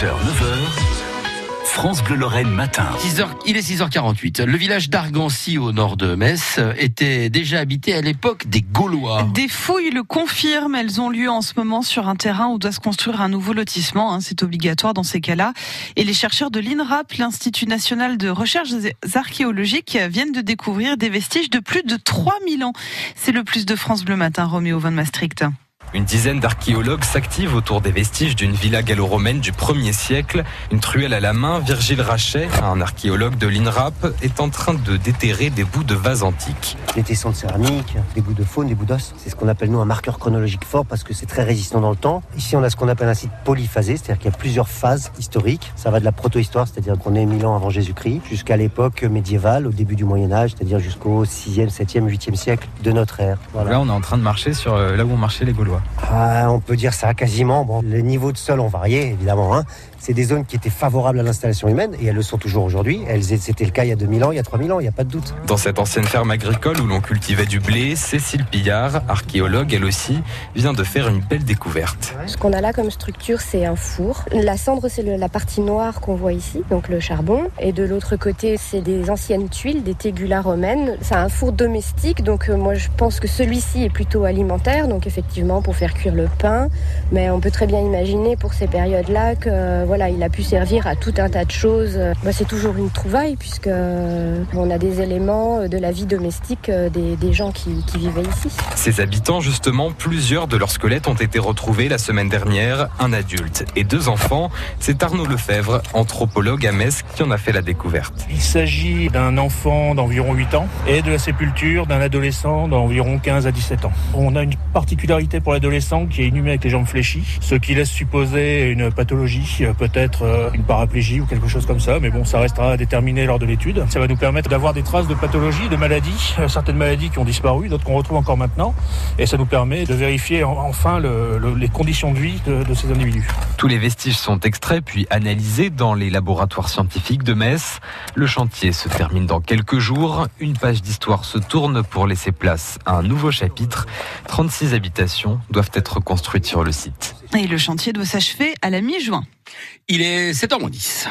6h, 9h. France Bleu Lorraine matin. 6h, il est 6h48. Le village d'Argancy au nord de Metz était déjà habité à l'époque des Gaulois. Des fouilles le confirment. Elles ont lieu en ce moment sur un terrain où doit se construire un nouveau lotissement. Hein. C'est obligatoire dans ces cas-là. Et les chercheurs de l'INRAP, l'Institut national de recherches archéologiques, viennent de découvrir des vestiges de plus de 3000 ans. C'est le plus de France Bleu matin, Roméo Van Maastricht. Une dizaine d'archéologues s'activent autour des vestiges d'une villa gallo-romaine du 1er siècle. Une truelle à la main, Virgile Rachet, un archéologue de l'INRAP, est en train de déterrer des bouts de vases antiques. Des tessons de céramique, des bouts de faune, des bouts d'os. C'est ce qu'on appelle nous un marqueur chronologique fort parce que c'est très résistant dans le temps. Ici, on a ce qu'on appelle un site polyphasé, c'est-à-dire qu'il y a plusieurs phases historiques. Ça va de la protohistoire, c'est-à-dire qu'on est 1000 ans avant Jésus-Christ, jusqu'à l'époque médiévale, au début du Moyen-Âge, c'est-à-dire jusqu'au 6e, 7e, 8e siècle de notre ère. Voilà. Là, on est en train de marcher sur euh, là où ont marché les Gaulois. Ah, on peut dire ça quasiment. Bon, les niveaux de sol ont varié, évidemment. Hein. C'est des zones qui étaient favorables à l'installation humaine et elles le sont toujours aujourd'hui. C'était le cas il y a 2000 ans, il y a 3000 ans, il n'y a pas de doute. Dans cette ancienne ferme agricole où l'on cultivait du blé, Cécile Pillard, archéologue elle aussi, vient de faire une belle découverte. Ce qu'on a là comme structure, c'est un four. La cendre, c'est la partie noire qu'on voit ici, donc le charbon. Et de l'autre côté, c'est des anciennes tuiles, des tégulas romaines. C'est un four domestique, donc euh, moi je pense que celui-ci est plutôt alimentaire, donc effectivement pour faire cuire le pain. Mais on peut très bien imaginer pour ces périodes-là que voilà, il a pu servir à tout un tas de choses. Bah, c'est toujours une trouvaille puisque euh, on a des éléments euh, de la vie domestique euh, des, gens qui, qui, vivaient ici. Ces habitants, justement, plusieurs de leurs squelettes ont été retrouvés la semaine dernière, un adulte et deux enfants. C'est Arnaud Lefebvre, anthropologue à Metz, qui en a fait la découverte. Il s'agit d'un enfant d'environ 8 ans et de la sépulture d'un adolescent d'environ 15 à 17 ans. On a une particularité pour l'adolescent qui est inhumé avec les jambes fléchies, ce qui laisse supposer une pathologie peut-être euh, une paraplégie ou quelque chose comme ça, mais bon, ça restera à déterminer lors de l'étude. Ça va nous permettre d'avoir des traces de pathologie, de maladies, euh, certaines maladies qui ont disparu, d'autres qu'on retrouve encore maintenant, et ça nous permet de vérifier enfin les conditions de vie de ces individus. Tous les vestiges sont extraits puis analysés dans les laboratoires scientifiques de Metz. Le chantier se termine dans quelques jours. Une page d'histoire se tourne pour laisser place à un nouveau chapitre. 36 habitations doivent être construites sur le site. Et le chantier doit s'achever à la mi-juin. Il est 7h10.